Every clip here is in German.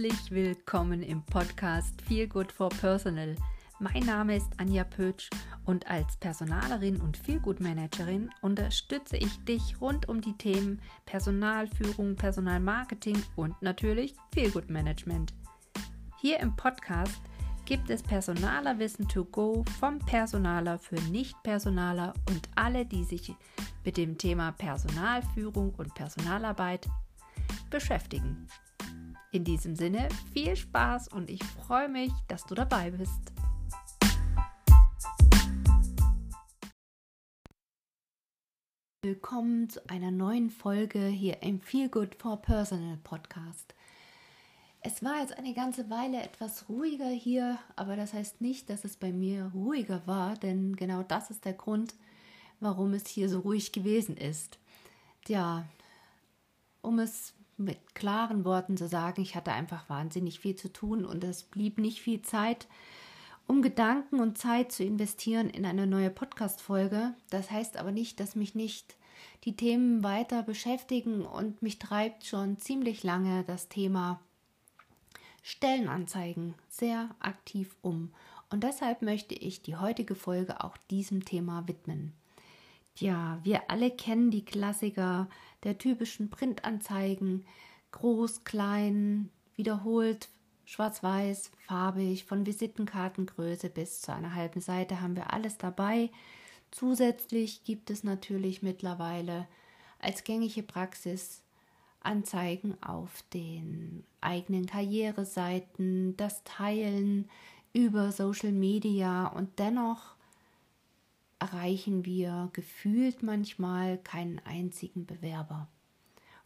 Herzlich willkommen im Podcast Feel Good for Personal. Mein Name ist Anja Pötsch und als Personalerin und Feel Good Managerin unterstütze ich dich rund um die Themen Personalführung, Personalmarketing und natürlich Feel Good Management. Hier im Podcast gibt es Personalerwissen to go vom Personaler für Nicht-Personaler und alle, die sich mit dem Thema Personalführung und Personalarbeit beschäftigen. In diesem Sinne viel Spaß und ich freue mich, dass du dabei bist. Willkommen zu einer neuen Folge hier im Feel Good for Personal Podcast. Es war jetzt eine ganze Weile etwas ruhiger hier, aber das heißt nicht, dass es bei mir ruhiger war, denn genau das ist der Grund, warum es hier so ruhig gewesen ist. Ja, um es mit klaren Worten zu sagen, ich hatte einfach wahnsinnig viel zu tun und es blieb nicht viel Zeit, um Gedanken und Zeit zu investieren in eine neue Podcast-Folge. Das heißt aber nicht, dass mich nicht die Themen weiter beschäftigen und mich treibt schon ziemlich lange das Thema Stellenanzeigen sehr aktiv um. Und deshalb möchte ich die heutige Folge auch diesem Thema widmen. Ja, wir alle kennen die Klassiker der typischen Printanzeigen, groß, klein, wiederholt, schwarz-weiß, farbig, von Visitenkartengröße bis zu einer halben Seite haben wir alles dabei. Zusätzlich gibt es natürlich mittlerweile als gängige Praxis Anzeigen auf den eigenen Karriereseiten, das Teilen über Social Media und dennoch erreichen wir gefühlt manchmal keinen einzigen Bewerber.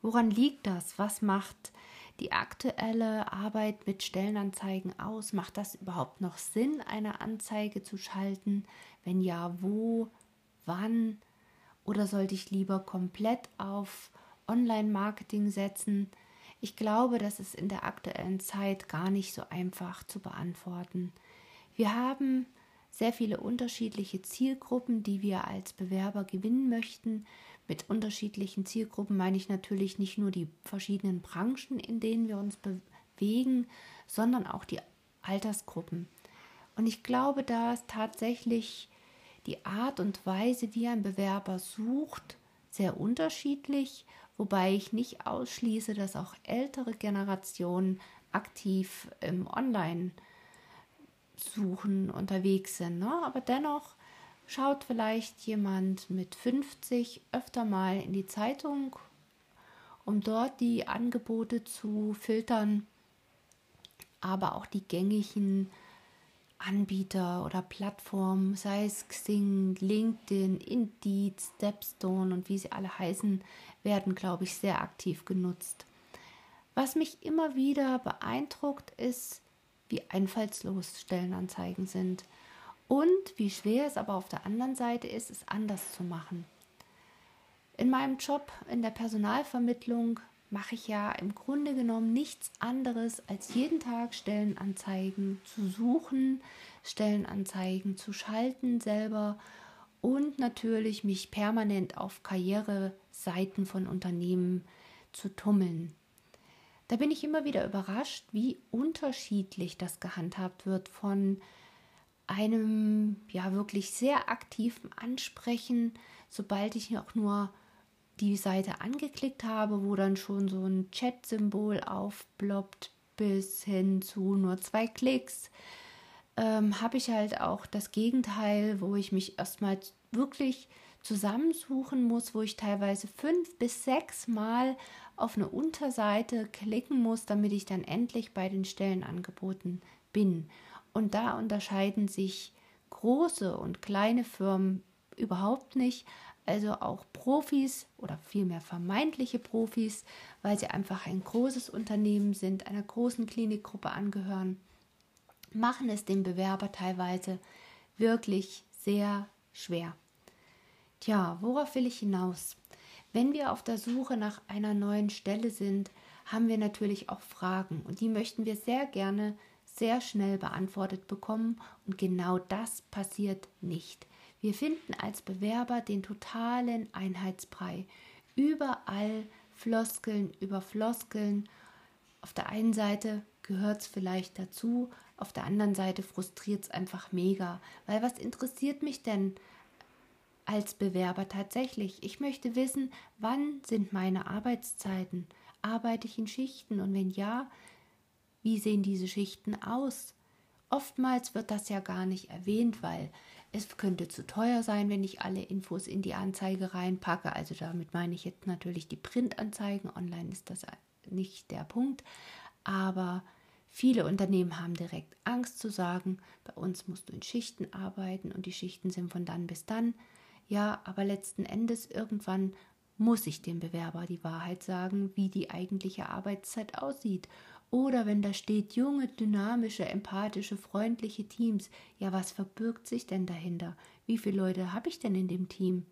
Woran liegt das? Was macht die aktuelle Arbeit mit Stellenanzeigen aus? Macht das überhaupt noch Sinn, eine Anzeige zu schalten? Wenn ja, wo, wann? Oder sollte ich lieber komplett auf Online-Marketing setzen? Ich glaube, das ist in der aktuellen Zeit gar nicht so einfach zu beantworten. Wir haben sehr viele unterschiedliche Zielgruppen, die wir als Bewerber gewinnen möchten. Mit unterschiedlichen Zielgruppen meine ich natürlich nicht nur die verschiedenen Branchen, in denen wir uns bewegen, sondern auch die Altersgruppen. Und ich glaube, da ist tatsächlich die Art und Weise, wie ein Bewerber sucht, sehr unterschiedlich, wobei ich nicht ausschließe, dass auch ältere Generationen aktiv im Online- Suchen unterwegs sind. Ne? Aber dennoch schaut vielleicht jemand mit 50 öfter mal in die Zeitung, um dort die Angebote zu filtern, aber auch die gängigen Anbieter oder Plattformen, sei es Xing, LinkedIn, Indeed, Stepstone und wie sie alle heißen, werden, glaube ich, sehr aktiv genutzt. Was mich immer wieder beeindruckt, ist, wie einfallslos Stellenanzeigen sind und wie schwer es aber auf der anderen Seite ist, es anders zu machen. In meinem Job in der Personalvermittlung mache ich ja im Grunde genommen nichts anderes, als jeden Tag Stellenanzeigen zu suchen, Stellenanzeigen zu schalten selber und natürlich mich permanent auf Karriereseiten von Unternehmen zu tummeln. Da bin ich immer wieder überrascht, wie unterschiedlich das gehandhabt wird von einem ja wirklich sehr aktiven Ansprechen, sobald ich auch nur die Seite angeklickt habe, wo dann schon so ein Chat-Symbol aufploppt, bis hin zu nur zwei Klicks, ähm, habe ich halt auch das Gegenteil, wo ich mich erstmal wirklich zusammensuchen muss, wo ich teilweise fünf bis sechs Mal auf eine Unterseite klicken muss, damit ich dann endlich bei den Stellenangeboten bin. Und da unterscheiden sich große und kleine Firmen überhaupt nicht. Also auch Profis oder vielmehr vermeintliche Profis, weil sie einfach ein großes Unternehmen sind, einer großen Klinikgruppe angehören, machen es dem Bewerber teilweise wirklich sehr schwer. Tja, worauf will ich hinaus? Wenn wir auf der Suche nach einer neuen Stelle sind, haben wir natürlich auch Fragen und die möchten wir sehr gerne sehr schnell beantwortet bekommen und genau das passiert nicht. Wir finden als Bewerber den totalen Einheitsbrei. Überall Floskeln über Floskeln. Auf der einen Seite gehört es vielleicht dazu. Auf der anderen Seite frustriert es einfach mega, weil was interessiert mich denn als Bewerber tatsächlich? Ich möchte wissen, wann sind meine Arbeitszeiten? Arbeite ich in Schichten? Und wenn ja, wie sehen diese Schichten aus? Oftmals wird das ja gar nicht erwähnt, weil es könnte zu teuer sein, wenn ich alle Infos in die Anzeige reinpacke. Also damit meine ich jetzt natürlich die Printanzeigen. Online ist das nicht der Punkt. Aber viele Unternehmen haben direkt Angst zu sagen, bei uns musst du in Schichten arbeiten und die Schichten sind von dann bis dann. Ja, aber letzten Endes irgendwann muss ich dem Bewerber die Wahrheit sagen, wie die eigentliche Arbeitszeit aussieht. Oder wenn da steht junge, dynamische, empathische, freundliche Teams, ja, was verbirgt sich denn dahinter? Wie viele Leute habe ich denn in dem Team?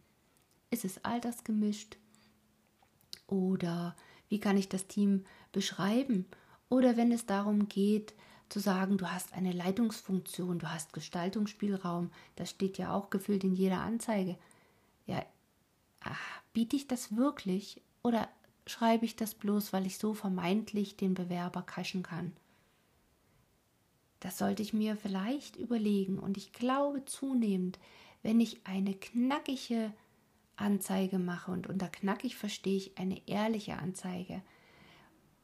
Ist es altersgemischt? Oder wie kann ich das Team beschreiben? Oder wenn es darum geht, zu sagen, du hast eine Leitungsfunktion, du hast Gestaltungsspielraum, das steht ja auch gefühlt in jeder Anzeige. Ja, ach, biete ich das wirklich oder schreibe ich das bloß, weil ich so vermeintlich den Bewerber kaschen kann? Das sollte ich mir vielleicht überlegen und ich glaube zunehmend, wenn ich eine knackige Anzeige mache und unter knackig verstehe ich eine ehrliche Anzeige.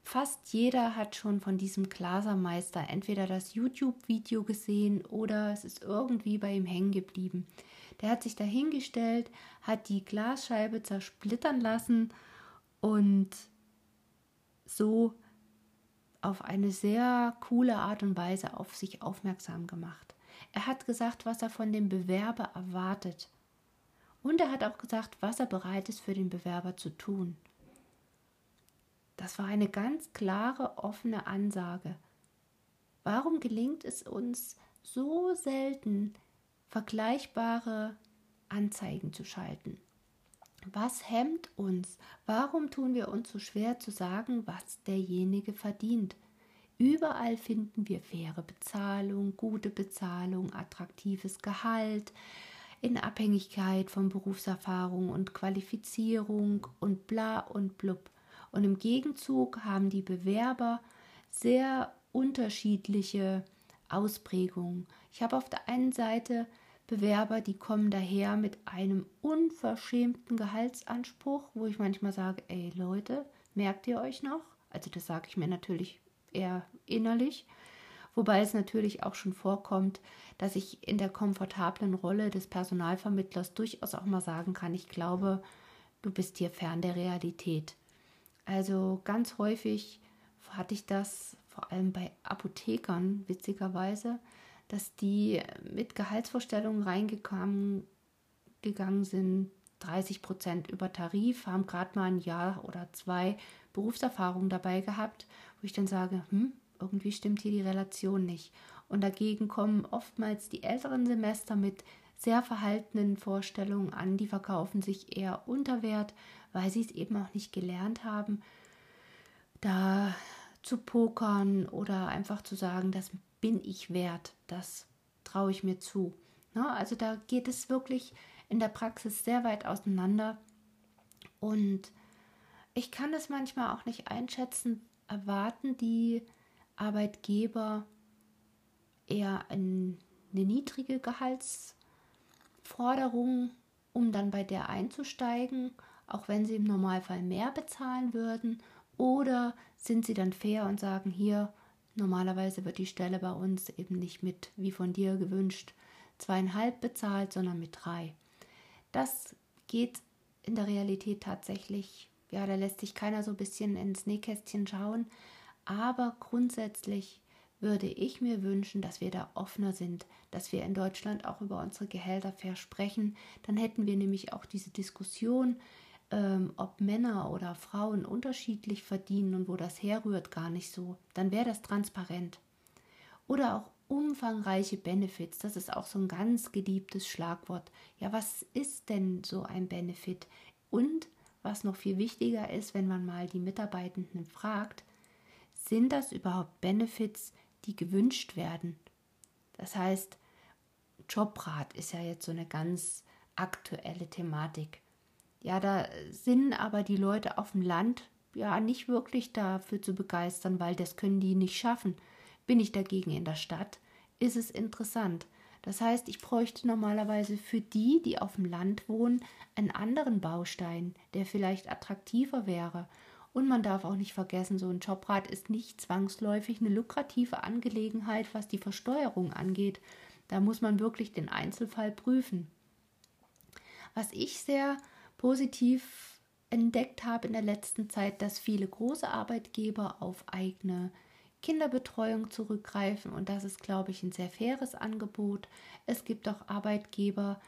Fast jeder hat schon von diesem Glasermeister entweder das YouTube-Video gesehen oder es ist irgendwie bei ihm hängen geblieben. Der hat sich dahingestellt, hat die Glasscheibe zersplittern lassen und so auf eine sehr coole Art und Weise auf sich aufmerksam gemacht. Er hat gesagt, was er von dem Bewerber erwartet. Und er hat auch gesagt, was er bereit ist für den Bewerber zu tun. Das war eine ganz klare, offene Ansage. Warum gelingt es uns so selten, vergleichbare Anzeigen zu schalten. Was hemmt uns? Warum tun wir uns so schwer zu sagen, was derjenige verdient? Überall finden wir faire Bezahlung, gute Bezahlung, attraktives Gehalt, in Abhängigkeit von Berufserfahrung und Qualifizierung und bla und blub. Und im Gegenzug haben die Bewerber sehr unterschiedliche Ausprägungen. Ich habe auf der einen Seite Bewerber, die kommen daher mit einem unverschämten Gehaltsanspruch, wo ich manchmal sage, ey Leute, merkt ihr euch noch? Also das sage ich mir natürlich eher innerlich, wobei es natürlich auch schon vorkommt, dass ich in der komfortablen Rolle des Personalvermittlers durchaus auch mal sagen kann, ich glaube, du bist hier fern der Realität. Also ganz häufig hatte ich das vor allem bei Apothekern, witzigerweise, dass die mit Gehaltsvorstellungen reingegangen gegangen sind, 30 Prozent über Tarif, haben gerade mal ein Jahr oder zwei Berufserfahrung dabei gehabt, wo ich dann sage, hm, irgendwie stimmt hier die Relation nicht. Und dagegen kommen oftmals die älteren Semester mit sehr verhaltenen Vorstellungen an, die verkaufen sich eher unter Wert, weil sie es eben auch nicht gelernt haben, da zu pokern oder einfach zu sagen, das bin ich wert, das traue ich mir zu. Ne? Also da geht es wirklich in der Praxis sehr weit auseinander und ich kann es manchmal auch nicht einschätzen, erwarten die Arbeitgeber eher eine niedrige Gehaltsforderung, um dann bei der einzusteigen, auch wenn sie im Normalfall mehr bezahlen würden, oder sind sie dann fair und sagen, hier, Normalerweise wird die Stelle bei uns eben nicht mit, wie von dir gewünscht, zweieinhalb bezahlt, sondern mit drei. Das geht in der Realität tatsächlich, ja, da lässt sich keiner so ein bisschen ins Nähkästchen schauen, aber grundsätzlich würde ich mir wünschen, dass wir da offener sind, dass wir in Deutschland auch über unsere Gehälter fair sprechen. Dann hätten wir nämlich auch diese Diskussion, ähm, ob Männer oder Frauen unterschiedlich verdienen und wo das herrührt, gar nicht so. Dann wäre das transparent. Oder auch umfangreiche Benefits, das ist auch so ein ganz geliebtes Schlagwort. Ja, was ist denn so ein Benefit? Und was noch viel wichtiger ist, wenn man mal die Mitarbeitenden fragt, sind das überhaupt Benefits, die gewünscht werden? Das heißt, Jobrat ist ja jetzt so eine ganz aktuelle Thematik. Ja, da sind aber die Leute auf dem Land ja nicht wirklich dafür zu begeistern, weil das können die nicht schaffen. Bin ich dagegen in der Stadt, ist es interessant. Das heißt, ich bräuchte normalerweise für die, die auf dem Land wohnen, einen anderen Baustein, der vielleicht attraktiver wäre. Und man darf auch nicht vergessen, so ein Jobrat ist nicht zwangsläufig eine lukrative Angelegenheit, was die Versteuerung angeht. Da muss man wirklich den Einzelfall prüfen. Was ich sehr positiv entdeckt habe in der letzten Zeit, dass viele große Arbeitgeber auf eigene Kinderbetreuung zurückgreifen und das ist, glaube ich, ein sehr faires Angebot. Es gibt auch Arbeitgeber,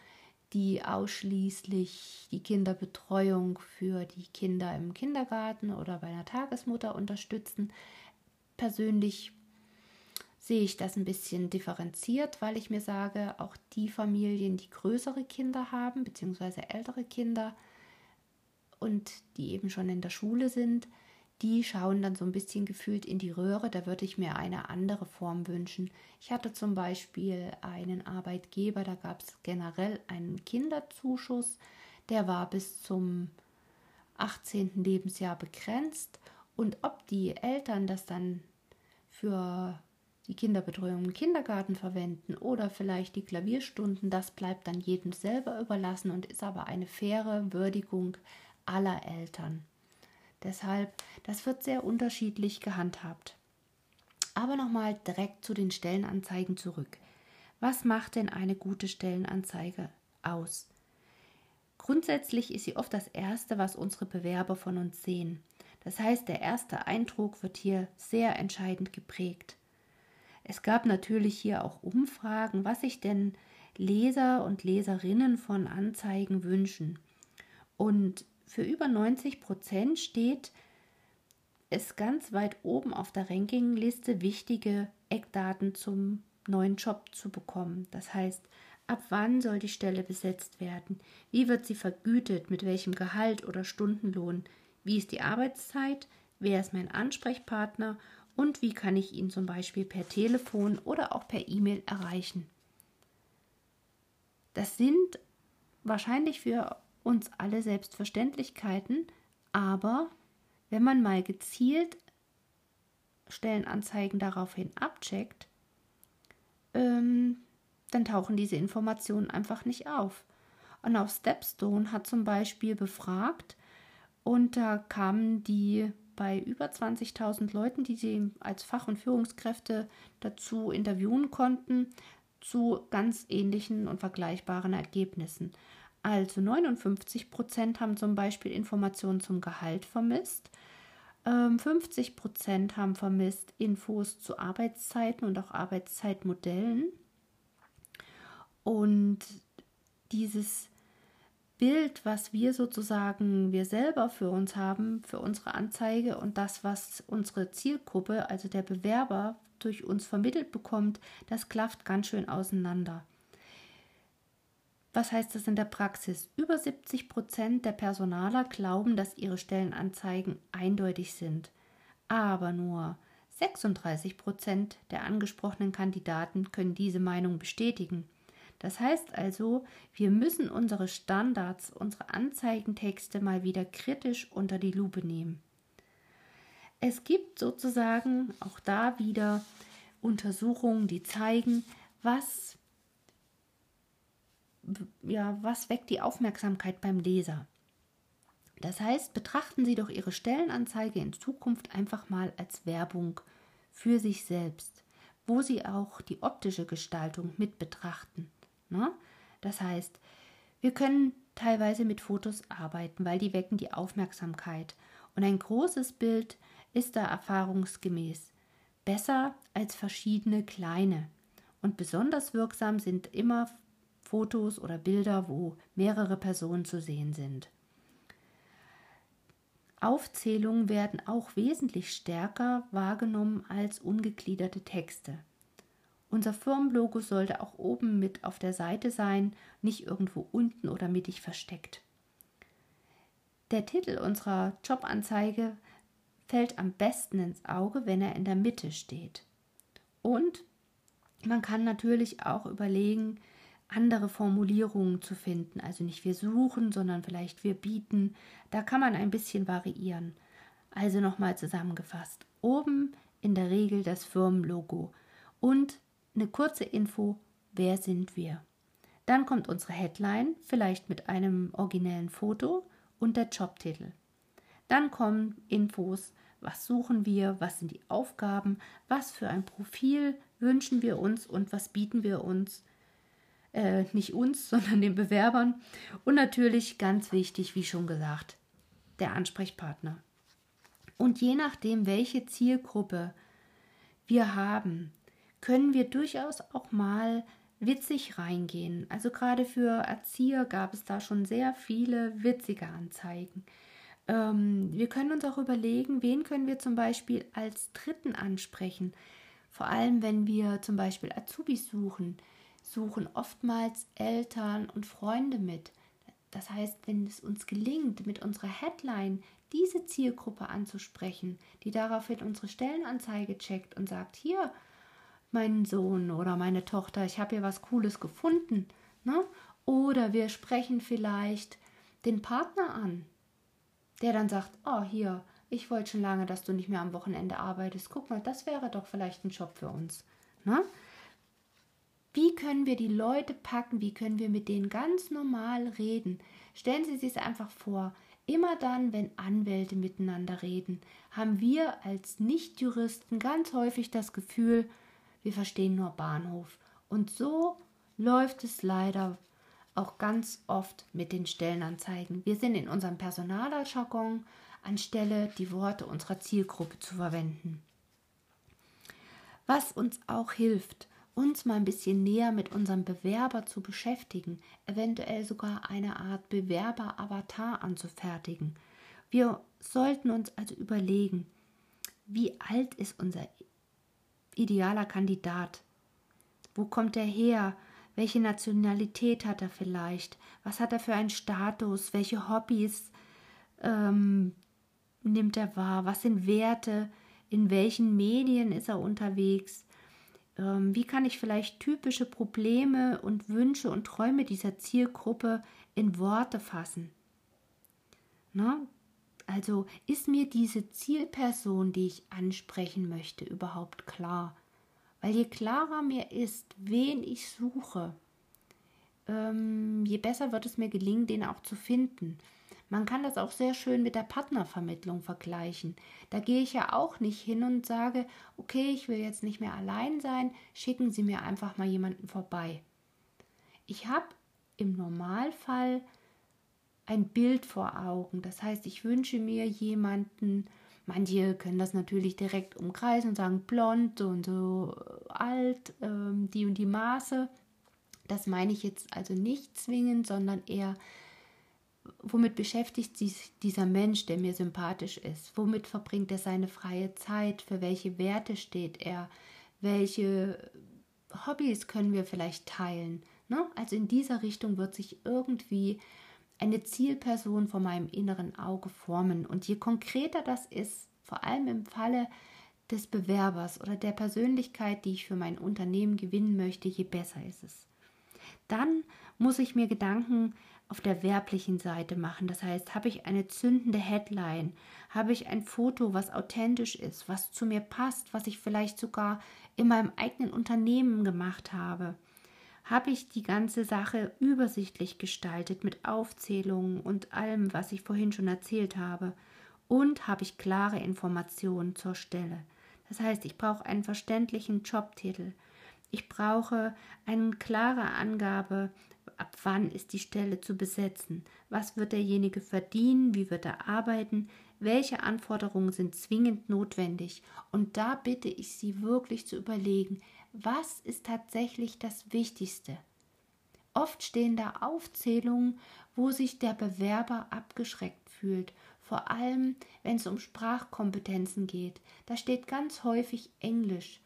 die ausschließlich die Kinderbetreuung für die Kinder im Kindergarten oder bei einer Tagesmutter unterstützen. Persönlich sehe ich das ein bisschen differenziert, weil ich mir sage, auch die Familien, die größere Kinder haben, beziehungsweise ältere Kinder und die eben schon in der Schule sind, die schauen dann so ein bisschen gefühlt in die Röhre. Da würde ich mir eine andere Form wünschen. Ich hatte zum Beispiel einen Arbeitgeber, da gab es generell einen Kinderzuschuss, der war bis zum 18. Lebensjahr begrenzt. Und ob die Eltern das dann für die Kinderbetreuung im Kindergarten verwenden oder vielleicht die Klavierstunden, das bleibt dann jedem selber überlassen und ist aber eine faire Würdigung aller Eltern. Deshalb, das wird sehr unterschiedlich gehandhabt. Aber nochmal direkt zu den Stellenanzeigen zurück. Was macht denn eine gute Stellenanzeige aus? Grundsätzlich ist sie oft das Erste, was unsere Bewerber von uns sehen. Das heißt, der erste Eindruck wird hier sehr entscheidend geprägt. Es gab natürlich hier auch Umfragen, was sich denn Leser und Leserinnen von Anzeigen wünschen. Und für über 90 Prozent steht es ganz weit oben auf der Rankingliste, wichtige Eckdaten zum neuen Job zu bekommen. Das heißt, ab wann soll die Stelle besetzt werden? Wie wird sie vergütet? Mit welchem Gehalt oder Stundenlohn? Wie ist die Arbeitszeit? Wer ist mein Ansprechpartner? Und wie kann ich ihn zum Beispiel per Telefon oder auch per E-Mail erreichen. Das sind wahrscheinlich für uns alle Selbstverständlichkeiten, aber wenn man mal gezielt Stellenanzeigen daraufhin abcheckt, ähm, dann tauchen diese Informationen einfach nicht auf. Und auf Stepstone hat zum Beispiel befragt und da kamen die bei über 20.000 Leuten, die sie als Fach- und Führungskräfte dazu interviewen konnten, zu ganz ähnlichen und vergleichbaren Ergebnissen. Also 59 Prozent haben zum Beispiel Informationen zum Gehalt vermisst, 50 ähm, Prozent haben vermisst Infos zu Arbeitszeiten und auch Arbeitszeitmodellen. Und dieses Bild, was wir sozusagen, wir selber für uns haben, für unsere Anzeige und das, was unsere Zielgruppe, also der Bewerber, durch uns vermittelt bekommt, das klafft ganz schön auseinander. Was heißt das in der Praxis? Über 70 Prozent der Personaler glauben, dass ihre Stellenanzeigen eindeutig sind. Aber nur 36 Prozent der angesprochenen Kandidaten können diese Meinung bestätigen. Das heißt also, wir müssen unsere Standards, unsere Anzeigentexte mal wieder kritisch unter die Lupe nehmen. Es gibt sozusagen auch da wieder Untersuchungen, die zeigen, was, ja, was weckt die Aufmerksamkeit beim Leser. Das heißt, betrachten Sie doch Ihre Stellenanzeige in Zukunft einfach mal als Werbung für sich selbst, wo Sie auch die optische Gestaltung mit betrachten. Ne? Das heißt, wir können teilweise mit Fotos arbeiten, weil die wecken die Aufmerksamkeit. Und ein großes Bild ist da erfahrungsgemäß besser als verschiedene kleine. Und besonders wirksam sind immer Fotos oder Bilder, wo mehrere Personen zu sehen sind. Aufzählungen werden auch wesentlich stärker wahrgenommen als ungegliederte Texte. Unser Firmenlogo sollte auch oben mit auf der Seite sein, nicht irgendwo unten oder mittig versteckt. Der Titel unserer Jobanzeige fällt am besten ins Auge, wenn er in der Mitte steht. Und man kann natürlich auch überlegen, andere Formulierungen zu finden. Also nicht wir suchen, sondern vielleicht wir bieten. Da kann man ein bisschen variieren. Also nochmal zusammengefasst. Oben in der Regel das Firmenlogo und eine kurze Info, wer sind wir. Dann kommt unsere Headline, vielleicht mit einem originellen Foto und der Jobtitel. Dann kommen Infos, was suchen wir, was sind die Aufgaben, was für ein Profil wünschen wir uns und was bieten wir uns. Äh, nicht uns, sondern den Bewerbern. Und natürlich ganz wichtig, wie schon gesagt, der Ansprechpartner. Und je nachdem, welche Zielgruppe wir haben, können wir durchaus auch mal witzig reingehen. Also gerade für Erzieher gab es da schon sehr viele witzige Anzeigen. Ähm, wir können uns auch überlegen, wen können wir zum Beispiel als Dritten ansprechen. Vor allem, wenn wir zum Beispiel Azubis suchen, suchen oftmals Eltern und Freunde mit. Das heißt, wenn es uns gelingt, mit unserer Headline diese Zielgruppe anzusprechen, die daraufhin unsere Stellenanzeige checkt und sagt, hier, mein Sohn oder meine Tochter, ich habe hier was Cooles gefunden. Ne? Oder wir sprechen vielleicht den Partner an, der dann sagt, oh hier, ich wollte schon lange, dass du nicht mehr am Wochenende arbeitest. Guck mal, das wäre doch vielleicht ein Job für uns. Ne? Wie können wir die Leute packen? Wie können wir mit denen ganz normal reden? Stellen Sie sich einfach vor, immer dann, wenn Anwälte miteinander reden, haben wir als Nichtjuristen ganz häufig das Gefühl, wir verstehen nur Bahnhof. Und so läuft es leider auch ganz oft mit den Stellenanzeigen. Wir sind in unserem Personalerjargon, anstelle die Worte unserer Zielgruppe zu verwenden. Was uns auch hilft, uns mal ein bisschen näher mit unserem Bewerber zu beschäftigen, eventuell sogar eine Art Bewerber-Avatar anzufertigen. Wir sollten uns also überlegen, wie alt ist unser idealer Kandidat? Wo kommt er her? Welche Nationalität hat er vielleicht? Was hat er für einen Status? Welche Hobbys ähm, nimmt er wahr? Was sind Werte? In welchen Medien ist er unterwegs? Ähm, wie kann ich vielleicht typische Probleme und Wünsche und Träume dieser Zielgruppe in Worte fassen? Na, also ist mir diese Zielperson, die ich ansprechen möchte, überhaupt klar? Weil je klarer mir ist, wen ich suche, ähm, je besser wird es mir gelingen, den auch zu finden. Man kann das auch sehr schön mit der Partnervermittlung vergleichen. Da gehe ich ja auch nicht hin und sage, okay, ich will jetzt nicht mehr allein sein, schicken Sie mir einfach mal jemanden vorbei. Ich habe im Normalfall ein Bild vor Augen. Das heißt, ich wünsche mir jemanden, manche können das natürlich direkt umkreisen und sagen blond und so alt, ähm, die und die Maße. Das meine ich jetzt also nicht zwingend, sondern eher, womit beschäftigt sich dieser Mensch, der mir sympathisch ist? Womit verbringt er seine freie Zeit? Für welche Werte steht er? Welche Hobbys können wir vielleicht teilen? Ne? Also in dieser Richtung wird sich irgendwie eine Zielperson vor meinem inneren Auge formen. Und je konkreter das ist, vor allem im Falle des Bewerbers oder der Persönlichkeit, die ich für mein Unternehmen gewinnen möchte, je besser ist es. Dann muss ich mir Gedanken auf der werblichen Seite machen. Das heißt, habe ich eine zündende Headline, habe ich ein Foto, was authentisch ist, was zu mir passt, was ich vielleicht sogar in meinem eigenen Unternehmen gemacht habe habe ich die ganze Sache übersichtlich gestaltet mit Aufzählungen und allem, was ich vorhin schon erzählt habe. Und habe ich klare Informationen zur Stelle. Das heißt, ich brauche einen verständlichen Jobtitel. Ich brauche eine klare Angabe, ab wann ist die Stelle zu besetzen. Was wird derjenige verdienen? Wie wird er arbeiten? Welche Anforderungen sind zwingend notwendig? Und da bitte ich Sie wirklich zu überlegen, was ist tatsächlich das Wichtigste. Oft stehen da Aufzählungen, wo sich der Bewerber abgeschreckt fühlt, vor allem wenn es um Sprachkompetenzen geht. Da steht ganz häufig Englisch.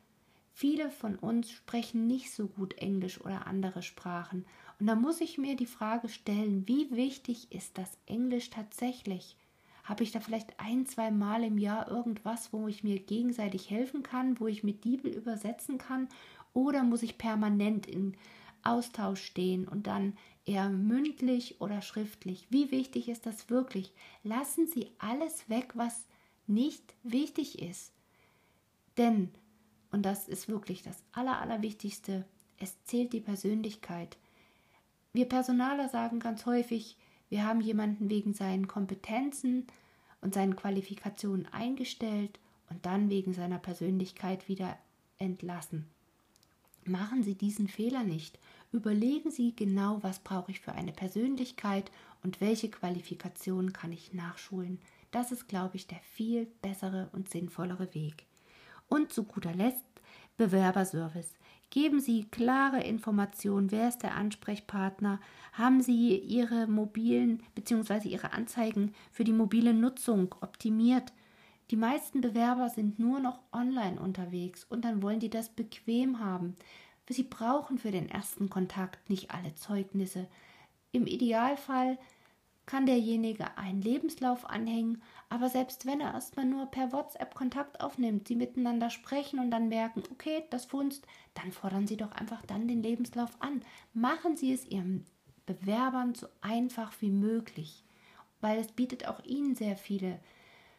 Viele von uns sprechen nicht so gut Englisch oder andere Sprachen. Und da muss ich mir die Frage stellen, wie wichtig ist das Englisch tatsächlich? Habe ich da vielleicht ein, zwei Mal im Jahr irgendwas, wo ich mir gegenseitig helfen kann, wo ich mit Diebel übersetzen kann? Oder muss ich permanent in Austausch stehen und dann eher mündlich oder schriftlich? Wie wichtig ist das wirklich? Lassen Sie alles weg, was nicht wichtig ist. Denn, und das ist wirklich das Aller, Allerwichtigste, es zählt die Persönlichkeit. Wir Personaler sagen ganz häufig, wir haben jemanden wegen seinen Kompetenzen und seinen Qualifikationen eingestellt und dann wegen seiner Persönlichkeit wieder entlassen. Machen Sie diesen Fehler nicht. Überlegen Sie genau, was brauche ich für eine Persönlichkeit und welche Qualifikationen kann ich nachschulen. Das ist, glaube ich, der viel bessere und sinnvollere Weg. Und zu guter Letzt Bewerberservice. Geben Sie klare Informationen, wer ist der Ansprechpartner, haben Sie Ihre mobilen bzw. Ihre Anzeigen für die mobile Nutzung optimiert. Die meisten Bewerber sind nur noch online unterwegs und dann wollen die das bequem haben. Sie brauchen für den ersten Kontakt nicht alle Zeugnisse. Im Idealfall kann derjenige einen Lebenslauf anhängen, aber selbst wenn er erstmal nur per WhatsApp Kontakt aufnimmt, sie miteinander sprechen und dann merken, okay, das funzt, dann fordern Sie doch einfach dann den Lebenslauf an. Machen Sie es Ihren Bewerbern so einfach wie möglich, weil es bietet auch Ihnen sehr viele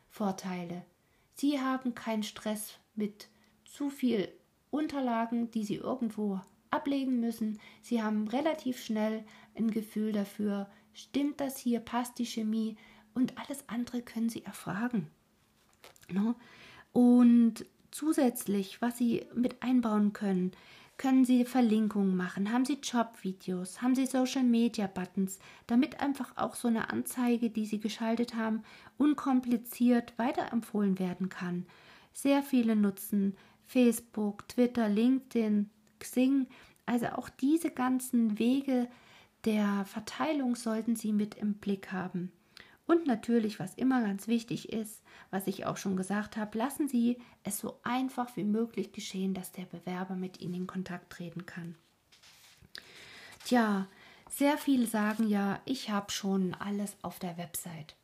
Vorteile. Sie haben keinen Stress mit zu viel Unterlagen, die Sie irgendwo ablegen müssen. Sie haben relativ schnell ein Gefühl dafür, stimmt das hier, passt die Chemie, und alles andere können Sie erfragen. Ne? Und zusätzlich, was Sie mit einbauen können, können Sie Verlinkungen machen, haben Sie Jobvideos, haben Sie Social Media Buttons, damit einfach auch so eine Anzeige, die Sie geschaltet haben, unkompliziert weiterempfohlen werden kann. Sehr viele nutzen Facebook, Twitter, LinkedIn, Xing, also auch diese ganzen Wege der Verteilung sollten Sie mit im Blick haben. Und natürlich, was immer ganz wichtig ist, was ich auch schon gesagt habe, lassen Sie es so einfach wie möglich geschehen, dass der Bewerber mit Ihnen in Kontakt treten kann. Tja, sehr viele sagen ja, ich habe schon alles auf der Website.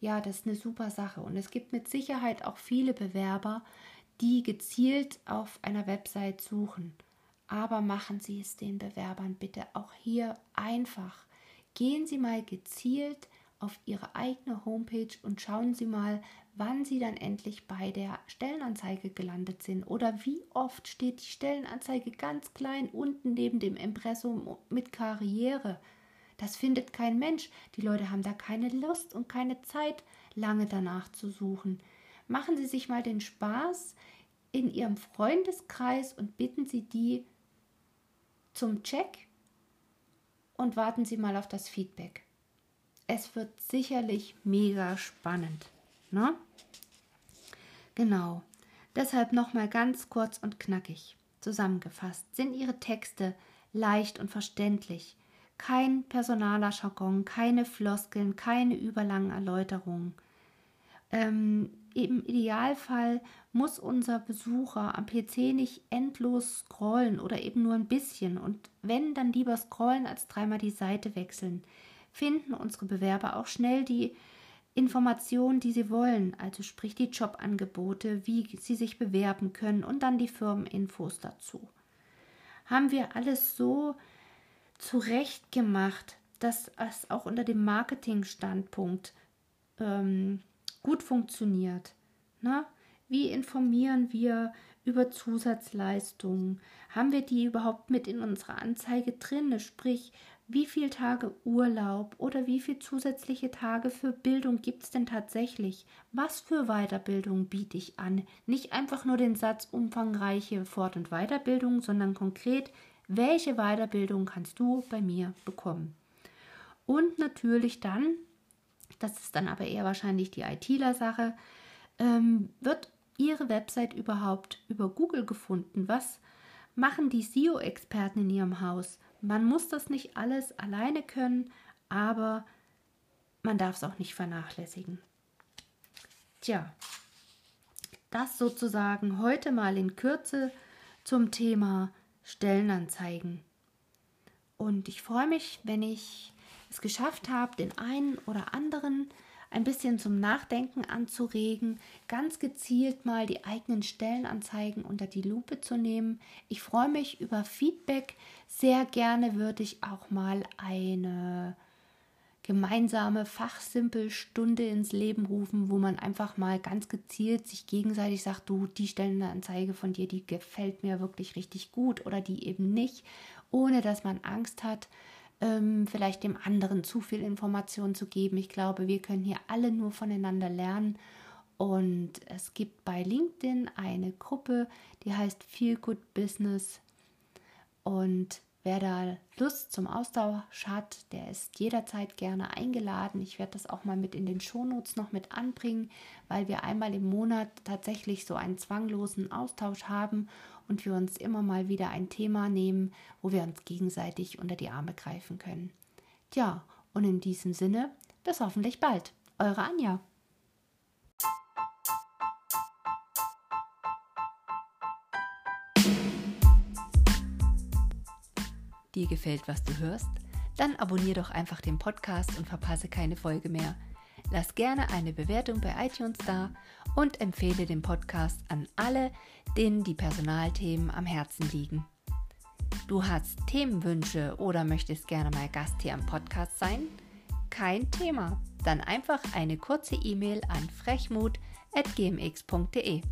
Ja, das ist eine super Sache. Und es gibt mit Sicherheit auch viele Bewerber, die gezielt auf einer Website suchen. Aber machen Sie es den Bewerbern bitte auch hier einfach. Gehen Sie mal gezielt auf Ihre eigene Homepage und schauen Sie mal, wann Sie dann endlich bei der Stellenanzeige gelandet sind oder wie oft steht die Stellenanzeige ganz klein unten neben dem Impressum mit Karriere. Das findet kein Mensch. Die Leute haben da keine Lust und keine Zeit, lange danach zu suchen. Machen Sie sich mal den Spaß in Ihrem Freundeskreis und bitten Sie die zum Check und warten Sie mal auf das Feedback es wird sicherlich mega spannend. Ne? Genau. Deshalb nochmal ganz kurz und knackig zusammengefasst. Sind Ihre Texte leicht und verständlich? Kein personaler Jargon, keine Floskeln, keine überlangen Erläuterungen. Ähm, Im Idealfall muss unser Besucher am PC nicht endlos scrollen oder eben nur ein bisschen. Und wenn, dann lieber scrollen als dreimal die Seite wechseln finden unsere Bewerber auch schnell die Informationen, die sie wollen, also sprich die Jobangebote, wie sie sich bewerben können und dann die Firmeninfos dazu. Haben wir alles so zurecht gemacht, dass es auch unter dem Marketingstandpunkt ähm, gut funktioniert. Ne? Wie informieren wir über Zusatzleistungen? Haben wir die überhaupt mit in unserer Anzeige drin? Sprich, wie viele Tage Urlaub oder wie viele zusätzliche Tage für Bildung gibt es denn tatsächlich? Was für Weiterbildung biete ich an? Nicht einfach nur den Satz umfangreiche Fort- und Weiterbildung, sondern konkret, welche Weiterbildung kannst du bei mir bekommen? Und natürlich dann, das ist dann aber eher wahrscheinlich die ITler-Sache, ähm, wird Ihre Website überhaupt über Google gefunden? Was machen die SEO-Experten in Ihrem Haus? Man muss das nicht alles alleine können, aber man darf es auch nicht vernachlässigen. Tja, das sozusagen heute mal in Kürze zum Thema Stellenanzeigen. Und ich freue mich, wenn ich es geschafft habe, den einen oder anderen ein bisschen zum Nachdenken anzuregen, ganz gezielt mal die eigenen Stellenanzeigen unter die Lupe zu nehmen. Ich freue mich über Feedback. Sehr gerne würde ich auch mal eine gemeinsame Fachsimpelstunde ins Leben rufen, wo man einfach mal ganz gezielt sich gegenseitig sagt, du, die Stellenanzeige von dir, die gefällt mir wirklich richtig gut oder die eben nicht, ohne dass man Angst hat, ähm, vielleicht dem anderen zu viel Information zu geben. Ich glaube, wir können hier alle nur voneinander lernen. Und es gibt bei LinkedIn eine Gruppe, die heißt Feel Good Business. Und wer da Lust zum Austausch hat, der ist jederzeit gerne eingeladen. Ich werde das auch mal mit in den Shownotes noch mit anbringen, weil wir einmal im Monat tatsächlich so einen zwanglosen Austausch haben und wir uns immer mal wieder ein Thema nehmen, wo wir uns gegenseitig unter die Arme greifen können. Tja, und in diesem Sinne, bis hoffentlich bald. Eure Anja. Dir gefällt, was du hörst? Dann abonnier doch einfach den Podcast und verpasse keine Folge mehr. Lass gerne eine Bewertung bei iTunes da und empfehle den Podcast an alle, denen die Personalthemen am Herzen liegen. Du hast Themenwünsche oder möchtest gerne mal Gast hier am Podcast sein? Kein Thema. Dann einfach eine kurze E-Mail an frechmut.gmx.de.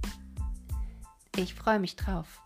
Ich freue mich drauf.